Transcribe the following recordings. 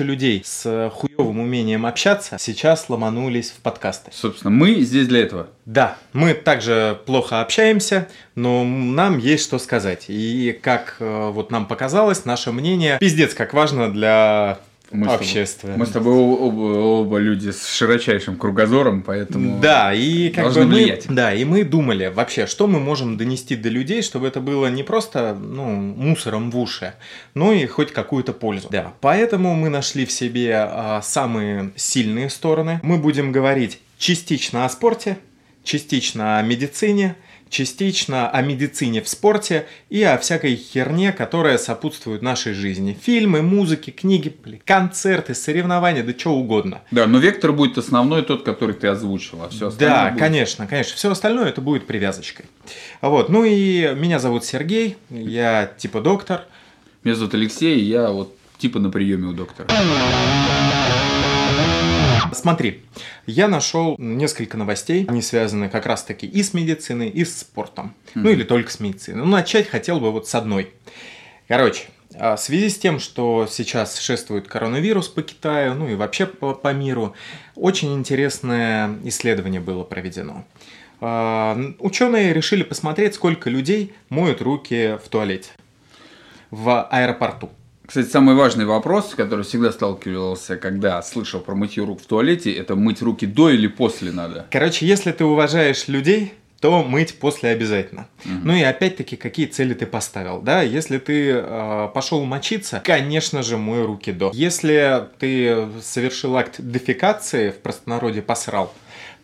куча людей с хуевым умением общаться сейчас ломанулись в подкасты. Собственно, мы здесь для этого. Да, мы также плохо общаемся, но нам есть что сказать. И как э, вот нам показалось, наше мнение пиздец как важно для Мы с тобой- общества. Мы с тобой оба, оба люди с широчайшим кругозором, поэтому... Да, и как бы мы, влиять. да, и мы думали вообще, что мы можем донести до людей, чтобы это было не просто ну, мусором в уши, но и хоть какую-то пользу. Да, поэтому мы нашли в себе а, самые сильные стороны. Мы будем говорить частично о спорте, частично о медицине, частично о медицине в спорте и о всякой херне, которая сопутствует нашей жизни. Фильмы, музыки, книги, концерты, соревнования, да что угодно. Да, но вектор будет основной тот, который ты озвучил, а все остальное Да, будет- конечно, конечно. Все остальное это будет привязочкой. Вот. Ну и меня зовут Сергей, я типа доктор. Меня зовут Алексей, я вот типа на приеме у доктора. Смотри, я нашел несколько новостей, они связаны как раз таки и с медициной, и с спортом. Ну или только с медициной. Ну начать хотел бы вот с одной. Короче, а, в связи с тем, что сейчас шествует коронавирус по Китаю, ну и вообще по, по миру, очень интересное исследование было проведено. Ученые решили посмотреть, сколько людей моют руки в туалете в аэропорту. Кстати, самый важный вопрос, с которым всегда сталкивался, когда слышал про мытье рук в туалете, это мыть руки до или после надо. Короче, если ты уважаешь людей, то мыть после обязательно. Ну и опять-таки, какие цели ты поставил, да? Если ты э, пошел мочиться, конечно же, мой руки до. Если ты совершил акт дефекации, в простонародье посрал,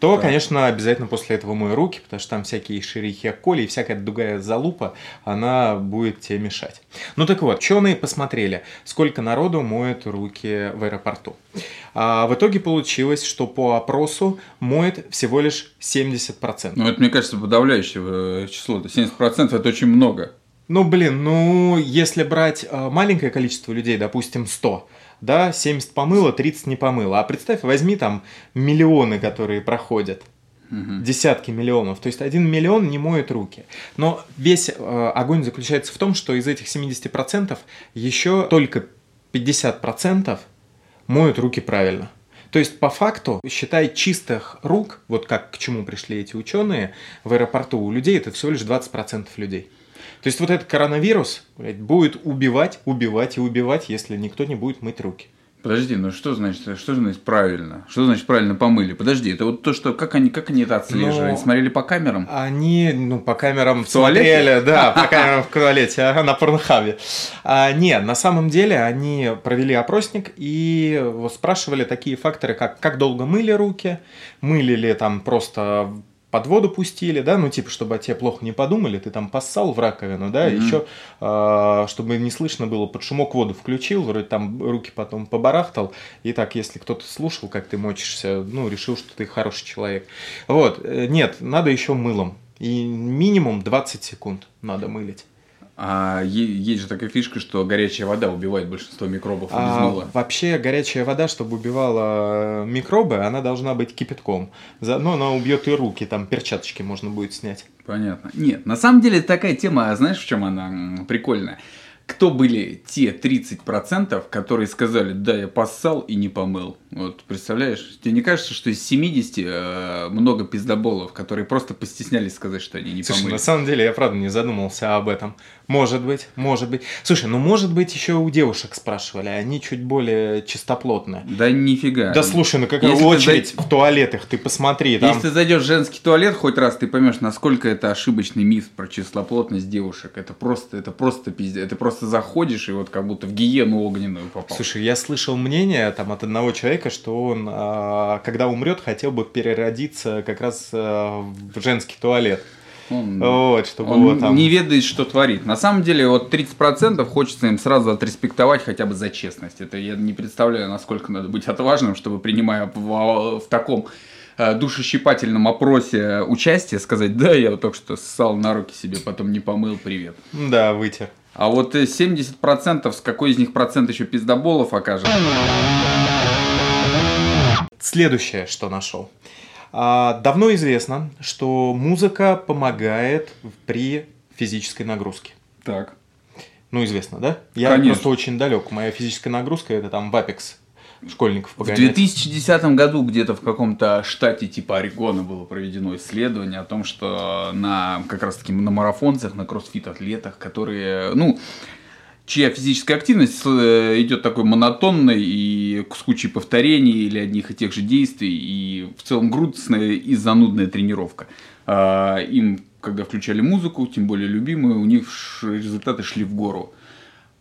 то, Да. конечно, обязательно после этого мой руки, потому что там всякие шерихи коли и всякая другая залупа, она будет тебе мешать. Ну так вот, ученые посмотрели, сколько народу моет руки в аэропорту. А в итоге получилось, что по опросу моет всего лишь 70%. Ну, это, мне кажется, подавляющее э, число. Это 70% это очень много. Ну, блин, ну, если брать э, маленькое количество людей, допустим, 100, да, 70 помыло, 30 не помыло. А представь, возьми там миллионы, которые проходят. Десятки миллионов. То есть один миллион не моет руки. Но весь э, огонь заключается в том, что из этих 70% еще только 50% моют руки правильно. То есть, по факту, считай, чистых рук, вот как к чему пришли эти ученые, в аэропорту у людей это всего лишь 20% людей. То есть, вот этот коронавирус блядь, будет убивать, убивать и убивать, если никто не будет мыть руки. Подожди, ну что значит, что значит правильно? Что значит правильно помыли? Подожди, это вот то, что как они, как они это отслеживали? Ну, Смотрели по камерам? Они, ну, по камерам В туалете? смотрели, да, по камерам в туалете, ага, на порнхабе. А, нет, на самом деле они провели опросник и вот спрашивали такие факторы, как как долго мыли руки, мыли ли там просто под воду пустили, да, ну типа, чтобы о тебе плохо не подумали, ты там поссал в раковину, да, Мгм. еще, а, чтобы не слышно было, под шумок воду включил, вроде там руки потом побарахтал, и так, если кто-то слушал, как ты мочишься, ну, решил, что ты хороший человек. Вот, э, нет, надо еще мылом. И минимум 20 секунд надо мылить. А есть же такая фишка, что горячая вода убивает большинство микробов А вообще горячая вода, чтобы убивала микробы, она должна быть кипятком. Заодно она убьет и руки, там перчаточки можно будет снять. Понятно. Нет, на самом деле такая тема, а знаешь, в чем она прикольная? Кто были те 30%, которые сказали, да, я поссал и не помыл? Вот, представляешь? Тебе не кажется, что из 70 э, много пиздоболов, которые просто постеснялись сказать, что они не Слушай, помыли? на самом деле я правда не задумался об этом. Может быть, может быть. Слушай, ну может быть еще у девушек спрашивали, они чуть более чистоплотные. Да нифига. Да слушай, ну какая Если очередь зай- в туалетах, ты посмотри, там... Если ты зайдешь в женский туалет хоть раз, ты поймешь, насколько это ошибочный миф про чистоплотность девушек. Это просто, это просто пиздец. Это просто заходишь и вот как будто в гиену огненную попал. Слушай, я слышал мнение там от одного человека, что он, а, когда умрет, хотел бы переродиться как раз а, в женский туалет. Он- Вот, чтобы Он его там... не ведает, что творит. На самом деле, вот 30% хочется им сразу отреспектовать хотя бы за честность. Это я не представляю, насколько надо быть отважным, чтобы, принимая в, в таком э, душещипательном опросе участие, сказать, да, я вот только что ссал на руки себе, потом не помыл, привет. Да, вытер. А вот э, 70%, с какой из них процент еще пиздоболов окажет? Следующее, что нашел. А, Давно известно, что музыка помогает при физической нагрузке. Так. Ну, известно, да? Я Конечно. просто очень далек. Моя физическая нагрузка это там в Apex школьников погонять. В 2010 году где-то в каком-то штате типа Орегона было проведено исследование о том, что на как раз таки на марафонцах, на кроссфит-атлетах, которые, ну, чья физическая активность э, идет такой монотонной и с кучей повторений или одних и тех же действий, и в целом грустная и занудная тренировка. А, им, когда включали музыку, тем более любимую, у них результаты шли в гору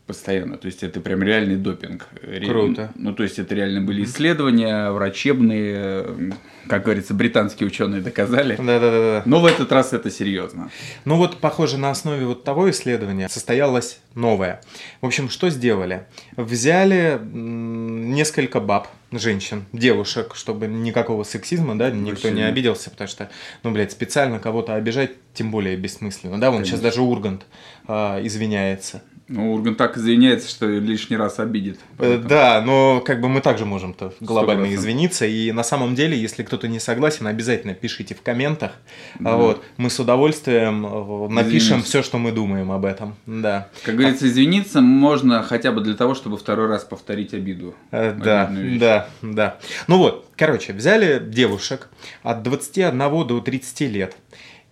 постоянно. То есть это прям реальный допинг. Круто. Ну, то есть это реально были исследования врачебные, как говорится, британские ученые доказали. Да, да, да, да. Но в этот раз это серьезно. Ну вот, похоже, на основе вот того исследования состоялось новое. В общем, что сделали? Взяли несколько баб, женщин, девушек, чтобы никакого сексизма, да, никто Вообще. не обиделся, потому что, ну, блядь, специально кого-то обижать, тем более бессмысленно, да, вон Конечно. сейчас даже Ургант э, извиняется. Ну, Ургант так извиняется, что лишний раз обидит. Поэтому... Да, но как бы мы также можем-то глобально 100%. извиниться. И на самом деле, если кто-то не согласен, обязательно пишите в комментах. Да. Вот, мы с удовольствием э, напишем все, что мы думаем об этом. Да. Как говорится, извиниться можно хотя бы для того, чтобы второй раз повторить обиду. Э, да, да, да. Ну вот, короче, взяли девушек от 21 до 30 лет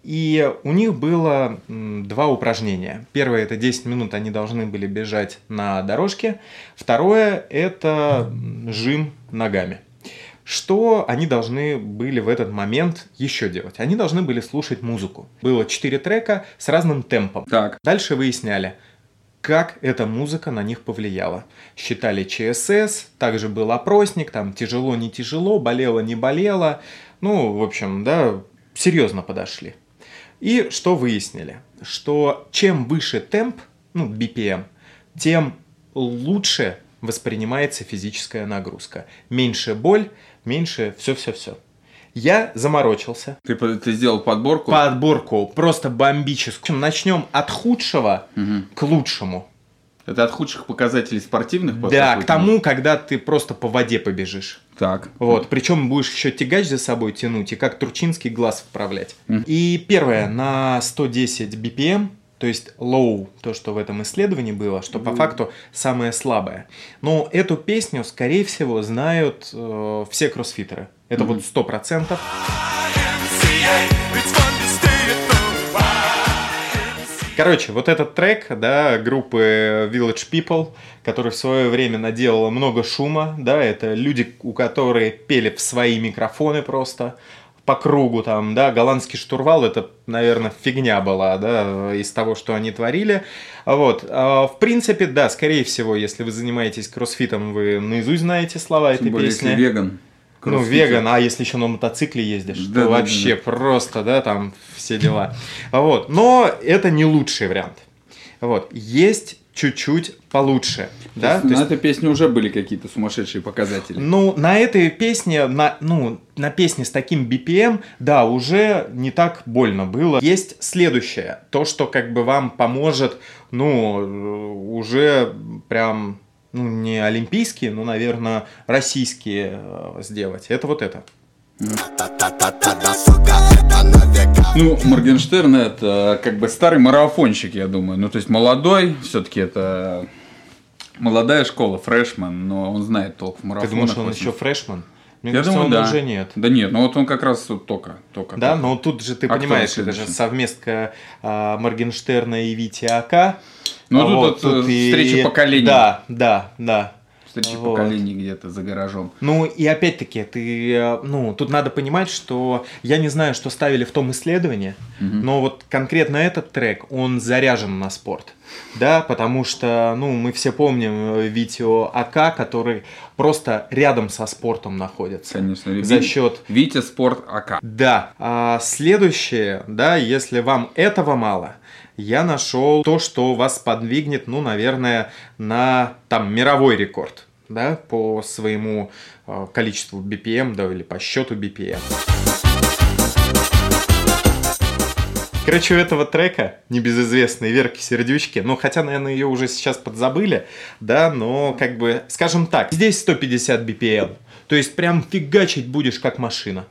и у них было два упражнения. Первое это 10 минут они должны были бежать на дорожке. Второе это жим ногами. Что они должны были в этот момент еще делать? Они должны были слушать музыку. Было 4 трека с разным темпом. Так. Дальше выясняли, как эта музыка на них повлияла. Считали ЧСС, также был опросник, там тяжело, не тяжело, болело, не болело. Ну, в общем, да, серьезно подошли. И что выяснили? Что чем выше темп, ну, BPM, тем лучше воспринимается физическая нагрузка. Меньше боль, меньше все-все-все. Я заморочился. Ты, ты сделал подборку? Подборку, просто бомбическую. Начнем от худшего угу. к лучшему. Это от худших показателей спортивных? Да, к тому, когда ты просто по воде побежишь. Так. Вот, причем будешь еще тягач за собой тянуть и как турчинский глаз вправлять. Mm. И первое, на 110 BPM, то есть low, то, что в этом исследовании было, что mm. по факту самое слабое. Но эту песню, скорее всего, знают э, все кроссфитеры. Это mm. вот сто процентов. Короче, вот этот трек, да, группы Village People, который в свое время наделала много шума, да, это люди, у которых пели в свои микрофоны просто по кругу там, да, голландский штурвал, это, наверное, фигня была, да, из того, что они творили. Вот, а, в принципе, да, скорее всего, если вы занимаетесь кроссфитом, вы наизусть знаете слова Тем этой более, песни. Если веган. Ну, веган, а если еще на мотоцикле ездишь, да, то да, вообще да, да. просто, да, там все дела. Вот. Но это не лучший вариант. Вот. Есть чуть-чуть получше. То да? Есть, То на есть... этой песне уже были какие-то сумасшедшие показатели. Ну, на этой песне, на, ну, на песне с таким BPM, да, уже не так больно было. Есть следующее, то, что как бы вам поможет, ну, уже прям ну, не олимпийские, но, наверное, российские э, сделать. Это вот это. Ну, Моргенштерн это как бы старый марафонщик, я думаю. Ну, то есть молодой, все-таки это молодая школа, фрешман, но он знает толк в марафонах. Ты думаешь, он еще фрешман? Мне я кажется, думаю, он да. уже нет. Да нет, ну вот он как раз вот только. только да, только. но тут же ты а понимаешь, это же совместка а, Моргенштерна и Вити Ака. Ну, а тут, вот, тут и... встреча поколений. Да, да, да. Встреча вот. поколений где-то за гаражом. Ну, и опять-таки, ты, э, ну, тут надо понимать, что я не знаю, что ставили в том исследовании, угу. но вот конкретно этот трек, он заряжен на спорт. Да, потому что, ну, мы все помним э, видео АК, который просто рядом со спортом находится. Конечно. За счет... Витя Спорт АК. Да. А следующее, да, если вам этого мало, я нашел то, что вас подвигнет, ну, наверное, на там мировой рекорд, да, по своему э, количеству BPM, да, или по счету BPM. Короче, у этого трека небезызвестной Верки Сердючки, ну, хотя, наверное, ее уже сейчас подзабыли, да, но, как бы, скажем так, здесь 150 BPM, то есть прям фигачить будешь как машина.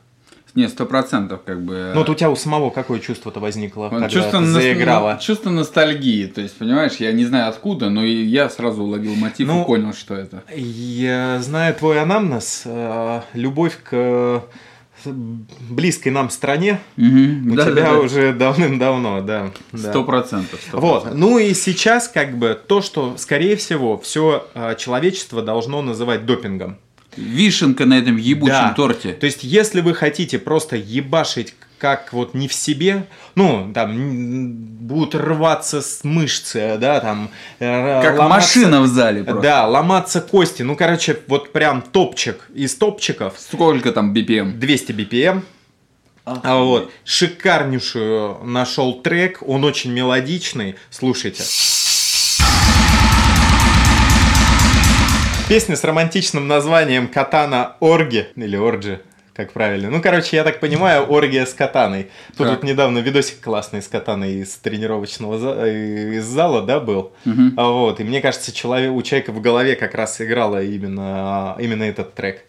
Не, сто процентов как бы. Ну, вот у тебя у самого какое чувство-то возникло, Вот когда чувство, ты нас- заиграла? ну, чувство ностальгии. То есть, понимаешь, я не знаю откуда, но я сразу уловил мотив Ну, и понял, что это. Я знаю твой анамнез, э, любовь к э, близкой нам стране Мгм. у Да, тебя да, да. уже давным-давно, да. Сто процентов. Вот. Ну и сейчас как бы то, что, скорее всего, все человечество должно называть допингом. Вишенка на этом ебучем Да. торте. То есть, если вы хотите просто ебашить как вот не в себе, ну, там, будут рваться с мышцы, да, там... э, Как ломаться- машина в зале просто. Да, ломаться кости. Ну, короче, вот прям топчик из топчиков. Сколько там BPM? 200 BPM. А вот, шикарнейшую нашел трек, он очень мелодичный, слушайте. Песня с романтичным названием «Катана Орги» или «Орджи», как правильно. Ну, короче, я так понимаю, оргия с катаной. Тут вот недавно видосик классный с катаной из тренировочного за- э, из зала, да, был. А Вот, и мне кажется, человек, у человека в голове как раз играла именно, именно этот трек.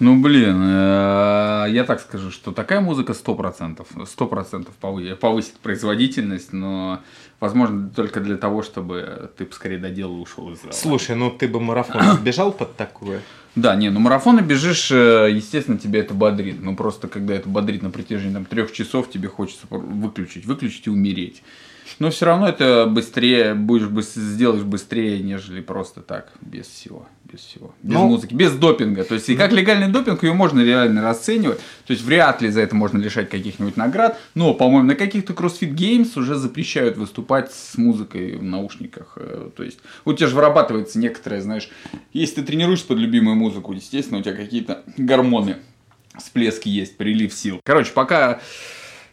Ну, блин, э, я так скажу, что такая музыка 100%, 100% повы- повысит производительность, но, возможно, только для того, чтобы ты поскорее доделал и ушел из зала. Слушай, ну ты бы марафон бежал под такое? Да, не, ну марафоны бежишь, э, естественно, тебя это бодрит. Ну просто когда это бодрит на протяжении там, трех часов, тебе хочется выключить, выключить и умереть. Но все равно это быстрее, будешь быс- сделаешь быстрее, нежели просто так, без всего, без всего. Без Ну. музыки, без допинга. То есть, и как легальный допинг, ее можно реально расценивать. То есть, вряд ли за это можно лишать каких-нибудь наград. Но, по-моему, на каких-то CrossFit Games уже запрещают выступать с музыкой в наушниках. Э, То есть, у тебя же вырабатывается некоторое, знаешь, если ты тренируешься под любимую музыку, естественно, у тебя какие-то гормоны, всплески есть, прилив сил. Короче, пока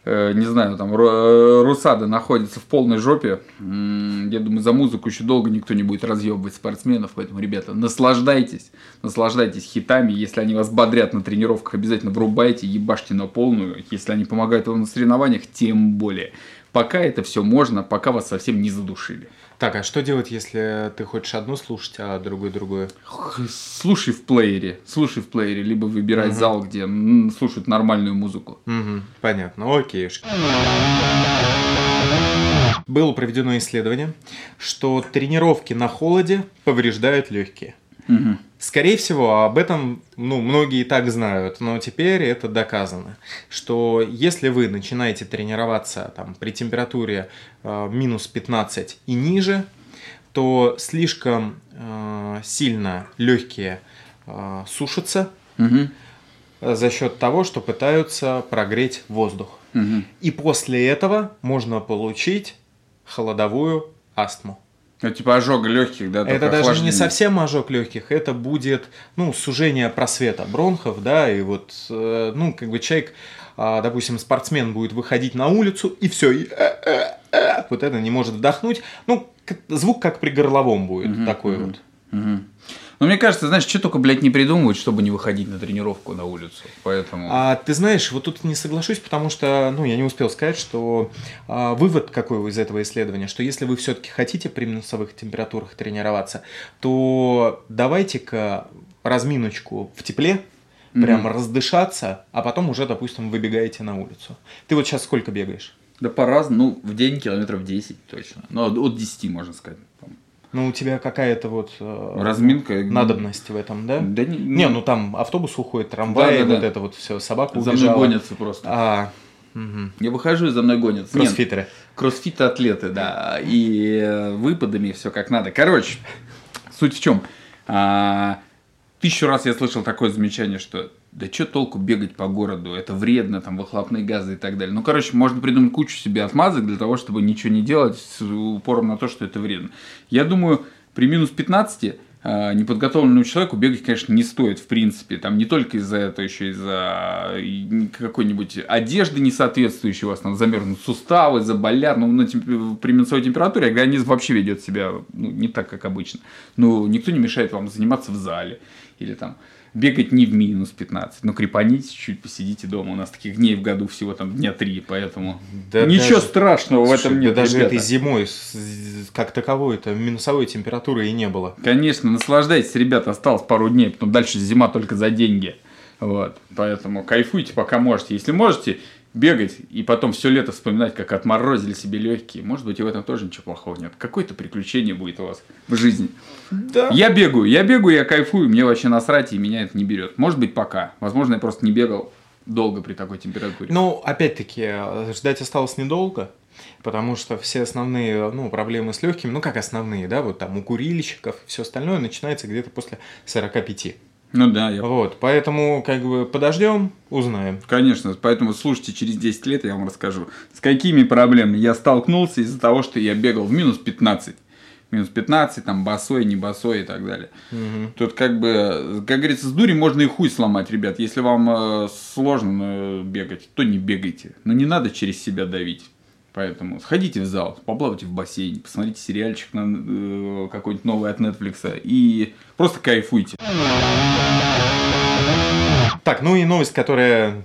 не знаю, там Ру- Русада находится в полной жопе. Я думаю, за музыку еще долго никто не будет разъебывать спортсменов, поэтому, ребята, наслаждайтесь, наслаждайтесь хитами. Если они вас бодрят на тренировках, обязательно врубайте, ебашьте на полную. Если они помогают вам на соревнованиях, тем более. Пока это все можно, пока вас совсем не задушили. Так, а что делать, если ты хочешь одну слушать, а другую другую? Слушай в плеере, слушай в плеере, либо выбирай зал, где слушают нормальную музыку. Мгм, понятно, окей. Было проведено исследование, что тренировки на холоде повреждают легкие. Мгм. Скорее всего, об этом ну, многие и так знают, но теперь это доказано, что если вы начинаете тренироваться там, при температуре э, минус 15 и ниже, то слишком э, сильно легкие э, сушатся э, за счет того, что пытаются прогреть воздух. Мгм. И после этого можно получить холодовую астму. Ну, типа ожога легких, да? Это даже не охлаждение. совсем ожог легких, это будет, ну, сужение просвета бронхов, да, и вот, э, ну, как бы человек, а, допустим, спортсмен будет выходить на улицу, и все, вот это не может вдохнуть, ну, звук как при горловом будет, Мгм, такой мгм. вот. Мгм. Ну, мне кажется, знаешь, что только, блядь, не придумывают, чтобы не выходить на тренировку на улицу. Поэтому... А ты знаешь, вот тут не соглашусь, потому что, ну, я не успел сказать, что а, вывод какой из этого исследования, что если вы все-таки хотите при минусовых температурах тренироваться, то давайте-ка разминочку в тепле, прям раздышаться, а потом уже, допустим, выбегаете на улицу. Ты вот сейчас сколько бегаешь? Да по-разному. Ну, в день километров 10 точно. Ну, от 10, можно сказать. Ну, у тебя какая-то вот э, Разминка. надобность в этом, да? Да не, Не, ну там автобус уходит, трамвай, Да-да-да. вот это вот все, собака за убежала. мной гонятся просто. А, мгм. Я выхожу и за мной гонятся. Нет, Кроссфитеры. Кроссфиты атлеты, да. И э, выпадами все как надо. Короче, суть в чем? тысячу раз я слышал такое замечание, что да что толку бегать по городу, это вредно, там выхлопные газы и так далее. Ну, короче, можно придумать кучу себе отмазок для того, чтобы ничего не делать с упором на то, что это вредно. Я думаю, при минус 15 а, неподготовленному человеку бегать, конечно, не стоит, в принципе. Там не только из-за этого, еще из-за и какой-нибудь одежды несоответствующей, у вас там замерзнут суставы, заболят. Ну, на темп- при минусовой температуре организм вообще ведет себя ну, не так, как обычно. Но никто не мешает вам заниматься в зале или там бегать не в минус 15. Ну, крепанитесь чуть-чуть, посидите дома. У нас таких дней в году всего там дня три, поэтому Да ничего даже- страшного в Слушай, этом да нет, даже ребята. этой зимой как таковой это минусовой температуры и не было. Конечно, наслаждайтесь, ребята, осталось пару дней, потом дальше зима только за деньги. Вот. Поэтому кайфуйте, пока можете. Если можете, бегать и потом все лето вспоминать, как отморозили себе легкие. Может быть, и в этом тоже ничего плохого нет. Какое-то приключение будет у вас в жизни. Да. Я бегаю, я бегаю, я кайфую, мне вообще насрать, и меня это не берет. Может быть, пока. Возможно, я просто не бегал долго при такой температуре. Ну, опять-таки, ждать осталось недолго. Потому что все основные ну, проблемы с легкими, ну как основные, да, вот там у курильщиков и все остальное начинается где-то после 45. Ну да, я... Вот, поэтому как бы подождем, узнаем. Конечно, поэтому слушайте, через 10 лет я вам расскажу, с какими проблемами я столкнулся из-за того, что я бегал в минус 15. Минус 15, там, босой, не босой и так далее. Угу. Тут как бы, как говорится, с дури можно и хуй сломать, ребят. Если вам э, сложно э, бегать, то не бегайте. Но не надо через себя давить. Поэтому сходите в зал, поплавайте в бассейне, посмотрите сериальчик на э, какой-нибудь новый от Netflix и просто кайфуйте. Так, ну и новость, которая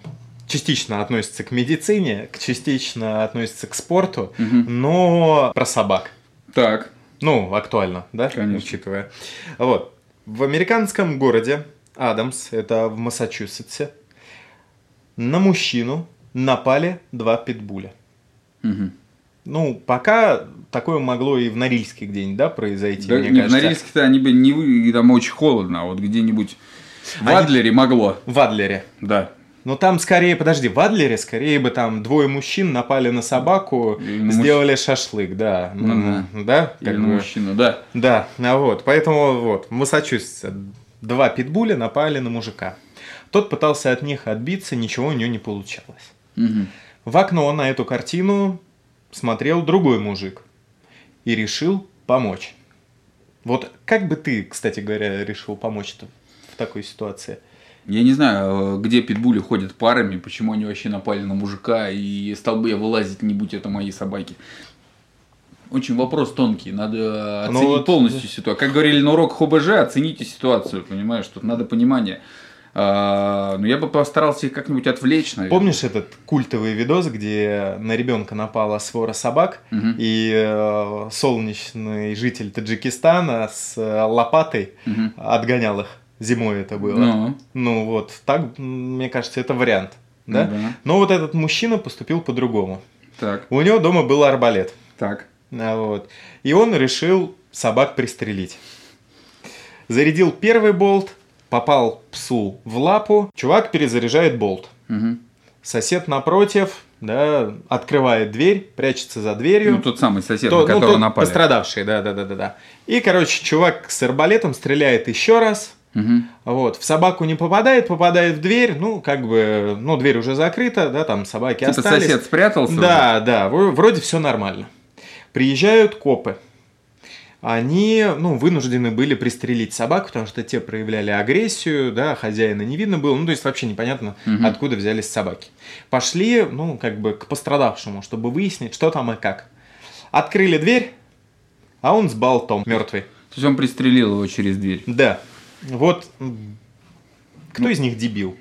частично относится к медицине, частично относится к спорту, угу. но про собак. Так. Ну, актуально, да? Конечно. Учитывая. Вот. В американском городе Адамс, это в Массачусетсе, на мужчину напали два питбуля. Угу. Ну, пока такое могло и в Норильске где-нибудь, да, произойти, да, мне нет, кажется. В Норильске-то они бы не вы, там очень холодно, а вот где-нибудь в Они- Адлере могло. В Адлере. Да. Ну, там скорее, подожди, в Адлере скорее бы там двое мужчин напали на собаку, Или сделали шашлык, да. Ну да. Или как на бы. мужчину, да. Да, а вот, поэтому вот, в Массачусетсе два питбуля напали на мужика. Тот пытался от них отбиться, ничего у него не получалось. Мгм. В окно на эту картину смотрел другой мужик и решил помочь. Вот как бы ты, кстати говоря, решил помочь-то в такой ситуации? Я не знаю, э, где питбули ходят парами, почему они вообще напали на мужика, и стал бы я вылазить, не будь это мои собаки. Очень вопрос тонкий, надо Ну оценить вот, полностью ситуацию. Как говорили на урок ХБЖ, оцените ситуацию, понимаешь, тут надо понимание. А, ну, я бы постарался их как-нибудь отвлечь, наверное. Помнишь этот культовый видос, где на ребенка напала свора собак, Мгм. и э, солнечный житель Таджикистана с э, лопатой Мгм. отгонял их? Зимой это было. Ну, Ну вот, так, мне кажется, это вариант. Да? Ну да. Но вот этот мужчина поступил по-другому. так, У него дома был арбалет. так. А, Вот. И он решил собак пристрелить. Зарядил первый болт, попал псу в лапу, чувак перезаряжает болт. Мгм. Сосед напротив, да, открывает дверь, прячется за дверью. Ну, тот самый сосед, То- на ну, которого тот напали. Пострадавший, да, да, да, да, да. И, короче, чувак с арбалетом стреляет еще раз. Мгм. Вот, в собаку не попадает, попадает в дверь, ну, как бы, ну, дверь уже закрыта, да, там собаки Типа остались. сосед спрятался? Да, да, в- вроде все нормально. Приезжают копы. Они, ну, вынуждены были пристрелить собак, потому что те проявляли агрессию, да, хозяина не видно было, ну, то есть вообще непонятно, Мгм. откуда взялись собаки. Пошли, ну, как бы к пострадавшему, чтобы выяснить, что там и как. Открыли дверь, а он с болтом мертвый. То есть он пристрелил его через дверь. Да. Вот кто из них дебил?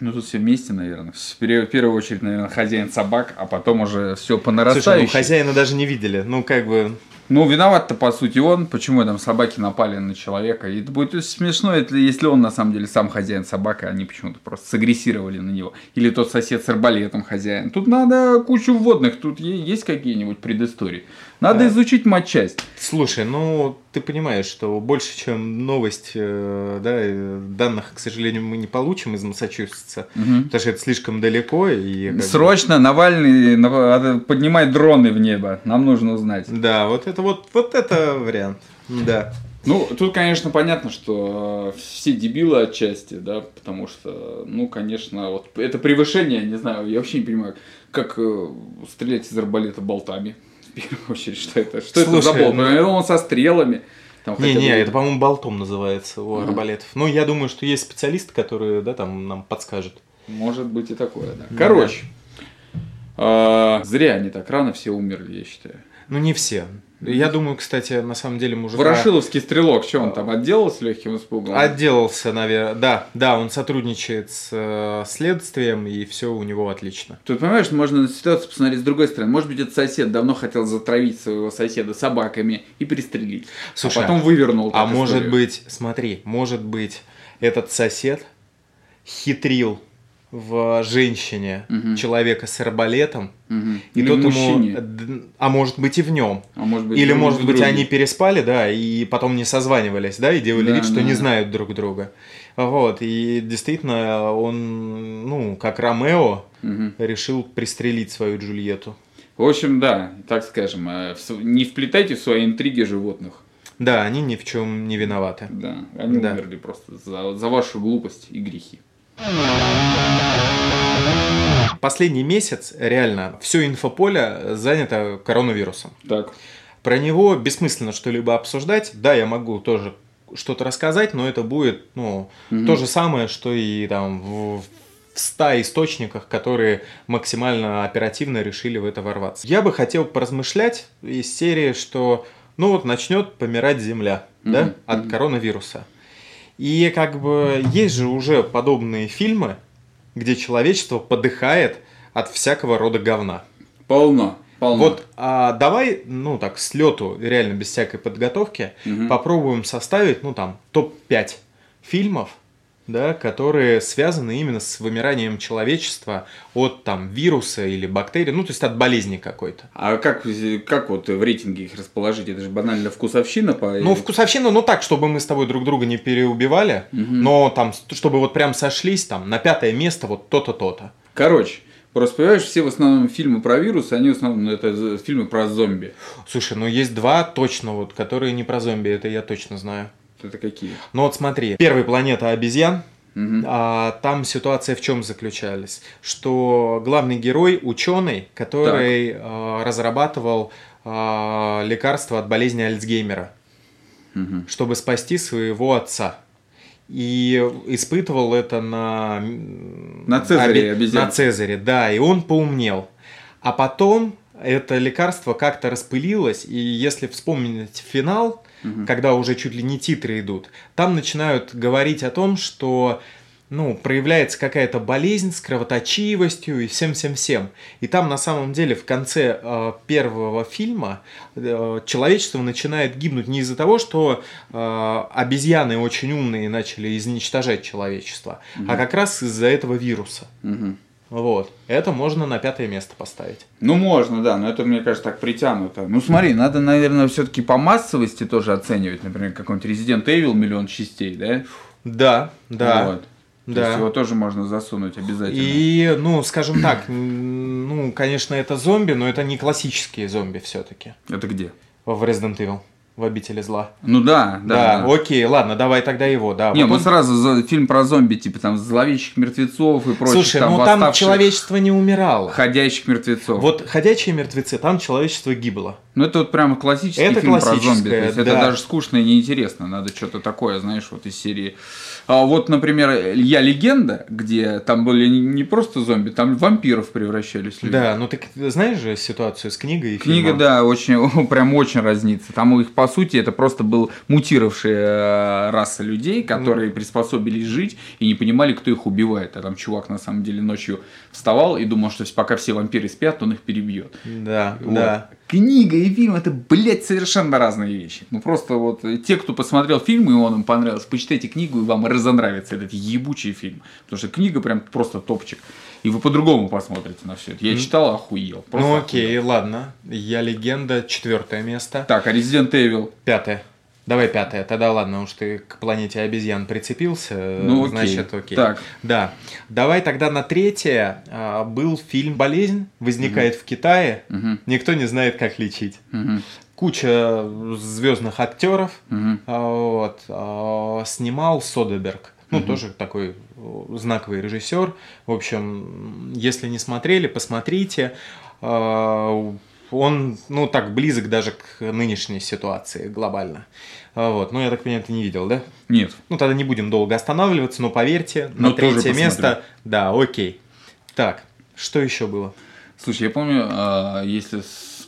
Ну, тут все вместе, наверное. В первую очередь, наверное, хозяин собак, а потом уже все по Слушай, нарастающей. ну хозяина даже не видели. Ну, как бы. Ну, виноват-то, по сути, он. Почему там собаки напали на человека? И это будет смешно, если он, на самом деле, сам хозяин собака, а они почему-то просто сагрессировали на него. Или тот сосед с арбалетом хозяин. Тут надо кучу вводных, тут есть какие-нибудь предыстории. Надо Да. изучить матчасть. Слушай, ну ты понимаешь, что больше, чем новость, э, да, э, данных, к сожалению, мы не получим из Массачусетса, Мгм. потому что это слишком далеко и. как бы- Срочно Навальный нав- поднимай дроны в небо. Нам нужно узнать. Да, вот это вот, вот это вариант. Да. Ну, тут, конечно, понятно, что э, все дебилы отчасти, да, потому что, ну, конечно, вот это превышение, не знаю, я вообще не понимаю, как э, стрелять из арбалета болтами. В первую очередь, что это? Что это за Слушай, болт? ну- Я думал, он со стрелами. Там хотя бы- это, по-моему, болтом называется у Ага. арбалетов. Ну, я думаю, что есть специалисты, которые, да, там нам подскажут. Может быть и такое, да. Да. Короче, э, зря они так рано все умерли, я считаю. Ну, не все. Я думаю, кстати, на самом деле мужик Ворошиловский стрелок, что он там отделался легким испугом? отделался, наверное. Да, да, он сотрудничает с э, следствием, и все у него отлично. Тут, понимаешь, можно на ситуацию посмотреть с другой стороны. Может быть, этот сосед давно хотел затравить своего соседа собаками и пристрелить. Слушай, а потом вывернул. А так может историю. быть, смотри, может быть, этот сосед хитрил в женщине Мгм. человека с арбалетом, Мгм. и Или тот мужчине. ему, а может быть и в нем. А может быть, Или, может быть, друге. они переспали, да, и потом не созванивались, да, и делали Да, вид, что да. не знают друг друга. Вот, и действительно, он, ну, как Ромео, Мгм. решил пристрелить свою Джульетту. В общем, да, так скажем, э, не вплетайте в свои интриги животных. Да, они ни в чем не виноваты. Да, они Да. умерли просто за, за вашу глупость и грехи. Последний месяц, реально, все инфополе занято коронавирусом. Так. Про него бессмысленно что-либо обсуждать. Да, я могу тоже что-то рассказать, но это будет, ну, Мгм. то же самое, что и там в, в 100 источниках, которые максимально оперативно решили в это ворваться. Я бы хотел поразмышлять из серии, что, ну вот, начнет помирать Земля, да, Мгм. от Мгм. коронавируса. И как бы есть же уже подобные фильмы, где человечество подыхает от всякого рода говна. Полно. Полно. Вот а, давай, ну так, с лету, реально без всякой подготовки, Мгм. попробуем составить, ну там, топ-5 фильмов, да, которые связаны именно с вымиранием человечества от там вируса или бактерий, ну то есть от болезни какой-то. А как, как вот в рейтинге их расположить? Это же банально вкусовщина. По... Ну, вкусовщина, ну так, чтобы мы с тобой друг друга не переубивали, Мгм. но там, чтобы вот прям сошлись, там, на пятое место вот то-то, то-то. Короче, просто понимаешь, все в основном фильмы про вирусы, они в основном ну, это фильмы про зомби. Слушай, ну есть два точно вот, которые не про зомби, это я точно знаю. Это какие? Ну вот смотри, первая планета обезьян, Мгм. А, там ситуация в чем заключалась? Что главный герой ученый, который а, разрабатывал а, лекарство от болезни Альцгеймера, Мгм. чтобы спасти своего отца. И испытывал это на... На Цезаре обезьян. На Цезаре, да, и он поумнел. А потом это лекарство как-то распылилось, и если вспомнить финал, Мгм. когда уже чуть ли не титры идут, там начинают говорить о том, что ну, проявляется какая-то болезнь с кровоточивостью и всем-всем-всем. И там на самом деле в конце э, первого фильма э, человечество начинает гибнуть не из-за того, что э, обезьяны очень умные начали изничтожать человечество, а как раз из-за этого вируса. Мгм. Вот. Это можно на пятое место поставить. Ну, можно, да, но это, мне кажется, так притянуто. Ну, смотри, надо, наверное, все-таки по массовости тоже оценивать. Например, какой-нибудь Resident Evil миллион частей, да? Да, да. Вот. То Да. есть его тоже можно засунуть обязательно. И, ну, скажем так, ну, конечно, это зомби, но это не классические зомби все-таки Это где? в Resident Evil, в обители зла. Ну да, да. да. окей, ладно, давай тогда его, да. Не, Вот ну он- сразу за- фильм про зомби, типа там зловещих мертвецов и прочих Слушай, там ну там человечество не умирало. ходящих мертвецов. Вот ходячие мертвецы, там человечество гибло. Ну это вот прямо классический Это фильм про зомби. То есть это да. даже скучно и неинтересно. Надо что-то такое, знаешь, вот из серии. А вот, например, Я легенда, где там были не- просто зомби, там вампиров превращались люди. Да, ну ты знаешь же ситуацию с книгой и Книга, фильмом? да, очень, прям очень разнится. Там у их, по сути, это просто был мутировавшая э, раса людей, которые приспособились жить и не понимали, кто их убивает. А там чувак, на самом деле, ночью вставал и думал, что пока все вампиры спят, он их перебьет. Да, Вот. да. Книга и фильм это, блядь, совершенно разные вещи. Ну просто вот те, кто посмотрел фильм и он им понравился, почитайте книгу и вам разонравится этот ебучий фильм. Потому что книга прям просто топчик. И вы по-другому посмотрите на все это. Я читал, охуел. Ну охуел. окей, ладно. Я легенда, четвертое место. Так, а Resident Evil. Пятое. Давай пятое. Тогда ладно, уж ты к планете обезьян прицепился, Ну, окей. значит, окей. Так. Да. Давай тогда на третье. А, был фильм «Болезнь», возникает в Китае. Мгм. Никто не знает, как лечить. Мгм. Куча звездных актеров. Мгм. А, Вот. а, Снимал Содеберг. Ну, Мгм. тоже такой о, знаковый режиссер. В общем, если не смотрели, посмотрите. А, Он, ну, так близок даже к нынешней ситуации глобально. Вот. Ну, я так понимаю, ты не видел, да? Нет. Ну, тогда не будем долго останавливаться, но поверьте, на Ну, тоже третье посмотрю. место. Да, окей. Так, что еще было? Слушай, я помню, если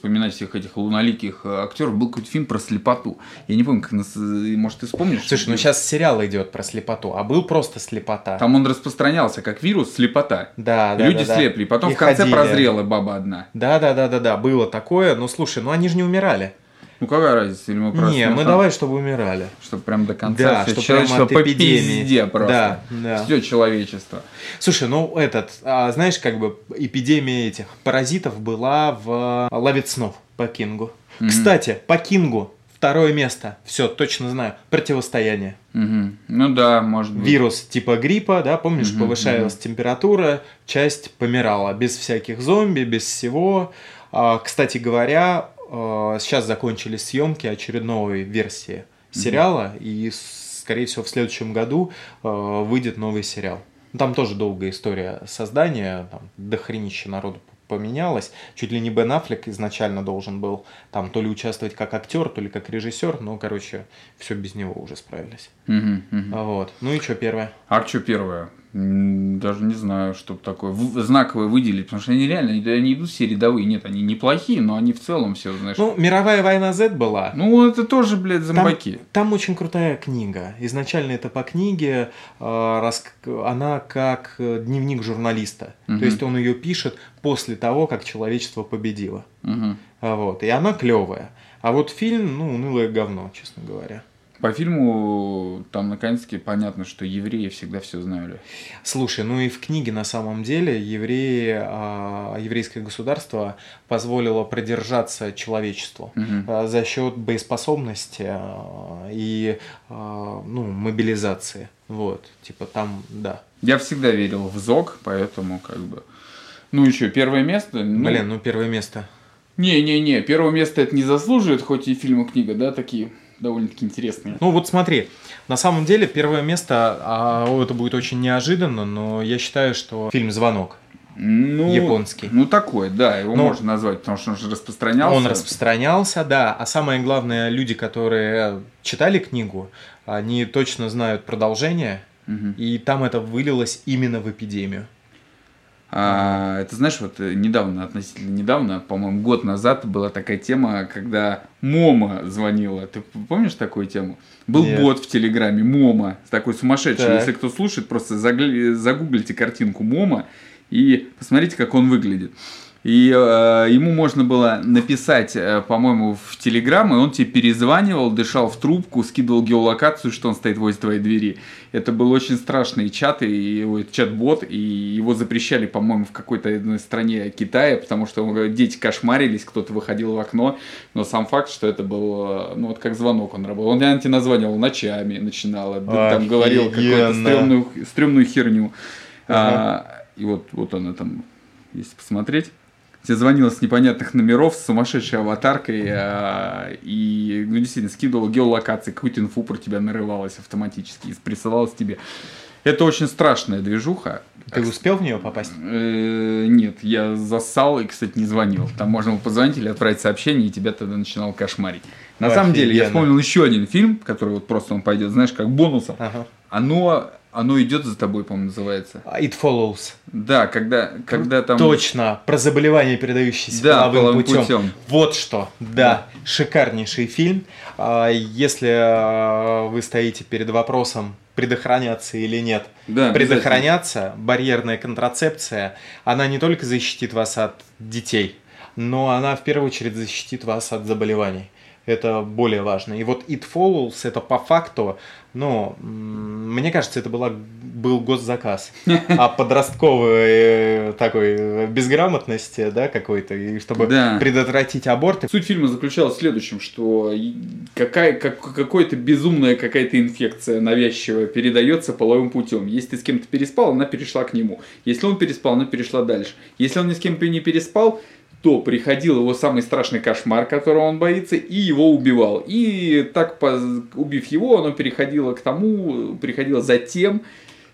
вспоминать всех этих луналиких а, актеров, был какой-то фильм про слепоту. Я не помню, как нас... Может, ты вспомнишь? Слушай, ну сейчас сериал идет про слепоту, а был просто слепота. Там он распространялся как вирус слепота. Да, да, Люди да, да. слепли. Потом И в конце ходили. прозрела баба одна. Да, да, да, да, да, было такое. Ну слушай, ну они же не умирали. Ну какая разница, или мы просто... Не, мы давай, чтобы умирали. Чтобы прям до конца Да, все человечество по пизде просто. Да, да. Все человечество. Слушай, ну этот, а, знаешь, как бы эпидемия этих паразитов была в «Ловец снов» по Кингу. Кстати, по Кингу второе место, все, точно знаю, противостояние. Мгм. Ну да, может быть. Вирус типа гриппа, да, помнишь, Мгм, повышалась температура, часть помирала, без всяких зомби, без всего. А, Кстати говоря, а, сейчас закончились съемки очередной версии сериала, и, с- скорее всего, в следующем году а, выйдет новый сериал. Там тоже долгая история создания, там дохренище народу поменялось. Чуть ли не Бен Аффлек изначально должен был там то ли участвовать как актер, то ли как режиссер, но, короче, все без него уже справились. Мгм. А Вот. Ну и что первое? А что первое? Даже не знаю, что такое. Знаковое выделить, потому что они реально, они- идут все рядовые. Нет, они неплохие, но они в целом все, знаешь. Ну, мировая война Z была. Ну, это тоже, блядь, Там, зомбаки. там очень крутая книга. Изначально это по книге, э, рас- она как э, дневник журналиста. Мгм. То есть он ее пишет после того, как человечество победило. А Вот. И она клевая. А вот фильм, ну, унылое говно, честно говоря. По фильму там наконец-таки понятно, что евреи всегда все знали. Слушай, ну и в книге на самом деле евреи, а, еврейское государство позволило продержаться человечеству а, за счет боеспособности а, и ну, мобилизации. Вот, типа там, да. Я всегда верил в ЗОГ, поэтому как бы... Ну что, первое место? Ну, Блин, ну первое место. Не-не-не, первое место это не заслуживает, хоть и фильм и книга, да, такие довольно-таки интересные. Ну вот смотри, на самом деле первое место, а, это будет очень неожиданно, но я считаю, что фильм «Звонок». Ну, Японский. Ну, такой, да, его Ну, можно назвать, потому что он же распространялся. Он распространялся, да. А самое главное, люди, которые читали книгу, они точно знают продолжение, Мгм. и там это вылилось именно в эпидемию. А, это знаешь, вот э, недавно, относительно недавно, по-моему, год назад была такая тема, когда Момо звонила. Ты помнишь такую тему? Был Нет. бот в Телеграме Момо, такой сумасшедший. Так. Если кто слушает, просто загуглите картинку Момо и посмотрите, как он выглядит. И э, ему можно было написать, э, по-моему, в Телеграм, и он тебе перезванивал, дышал в трубку, скидывал геолокацию, что он стоит возле твоей двери. Это был очень страшный чат, и чат-бот, и его запрещали, по-моему, в какой-то одной стране Китая, потому что э, дети кошмарились, кто-то выходил в окно, но сам факт, что это был, э, ну вот как звонок он работал. Он реально тебе названивал ночами, начинало, там говорил какую-то стрёмную, стрёмную херню. Ага. А, и вот, вот она там, если посмотреть. Тебе звонила с непонятных номеров, с сумасшедшей аватаркой, а, и, ну, действительно, скидывала геолокации, какую-то инфу про тебя нарывалась автоматически и присылалась тебе. Это очень страшная движуха. Ты успел в нее попасть? Э, Нет, я засал и, кстати, не звонил. Там можно было позвонить или отправить сообщение, и тебя тогда начинал кошмарить. На самом деле, я Офигенно. вспомнил еще один фильм, который вот просто он пойдет, знаешь, как бонусом. Ага. Оно, оно идет за тобой, по-моему, называется. А, It Follows. Да, когда, когда там... Точно, про заболевания, передающиеся Да, половым, половым путем. путем. Вот что, да, шикарнейший фильм. А, Если а, вы стоите перед вопросом, предохраняться или нет, Да, предохраняться, барьерная контрацепция, она не только защитит вас от детей, но она в первую очередь защитит вас от заболеваний. Это более важно. И вот It Follows, это по факту, ну, мне кажется, это была, был госзаказ. А подростковой э, такой э, безграмотности, да, какой-то, и чтобы Да. предотвратить аборты. Суть фильма заключалась в следующем, что какая, как, какая-то безумная какая-то инфекция навязчивая передается половым путем. Если ты с кем-то переспал, она перешла к нему. Если он переспал, она перешла дальше. Если он ни с кем не переспал, то приходил его самый страшный кошмар, которого он боится, и его убивал. И так, убив его, оно переходило к тому, переходило за тем,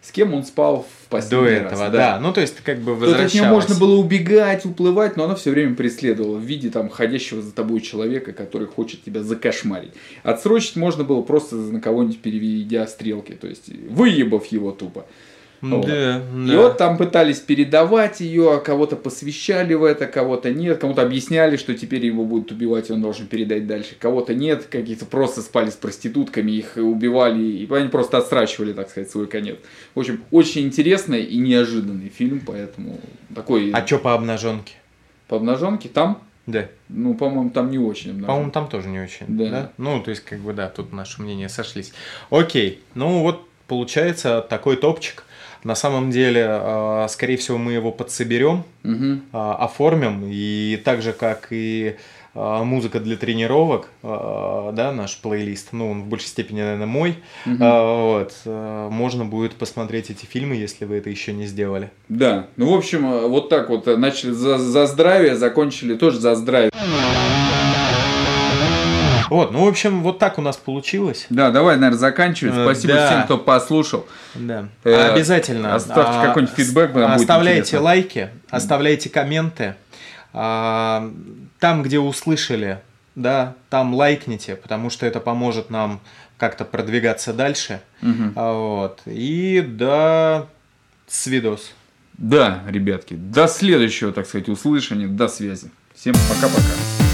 с кем он спал в До последний раз. этого, да. Ну, то есть, как бы То есть от возвращалось. нее можно было убегать, уплывать, но она все время преследовала в виде там ходящего за тобой человека, который хочет тебя закошмарить. Отсрочить можно было просто на кого-нибудь переведя стрелки, то есть выебав его тупо. Вот. Да, И вот там пытались передавать ее, а кого-то посвящали в это, кого-то нет, кому-то объясняли, что теперь его будут убивать, и он должен передать дальше. Кого-то нет, какие-то просто спали с проститутками, их убивали, и они просто отсрачивали, так сказать, свой конец. В общем, очень интересный и неожиданный фильм, поэтому такой А чё по обнаженке? по обнаженке там Да. Ну, по-моему, там не очень. обнажен. По-моему, там тоже не очень. Да. Да. Ну, то есть, как бы, да, тут наши мнения сошлись. Окей. Ну, вот получается такой топчик. На самом деле, э, скорее всего, мы его подсоберем, э, оформим. И так же, как и э, музыка для тренировок, да, наш плейлист, ну, он в большей степени, наверное, мой, э, вот, можно будет посмотреть эти фильмы, если вы это еще не сделали. Да. Ну, в общем, вот так вот начали за, за здравие, закончили тоже за здравие. Вот, ну, в общем, вот так у нас получилось. Да, давай, наверное, заканчивать. Э, Спасибо да. всем, кто послушал. Да. Э, Обязательно. оставьте а, какой-нибудь фидбэк, Оставляйте лайки, оставляйте комменты. А, Там, где услышали, да, там лайкните, потому что это поможет нам как-то продвигаться дальше. А, Вот. И до свидос. Да, ребятки, до следующего, так сказать, услышания, до связи. Всем пока-пока.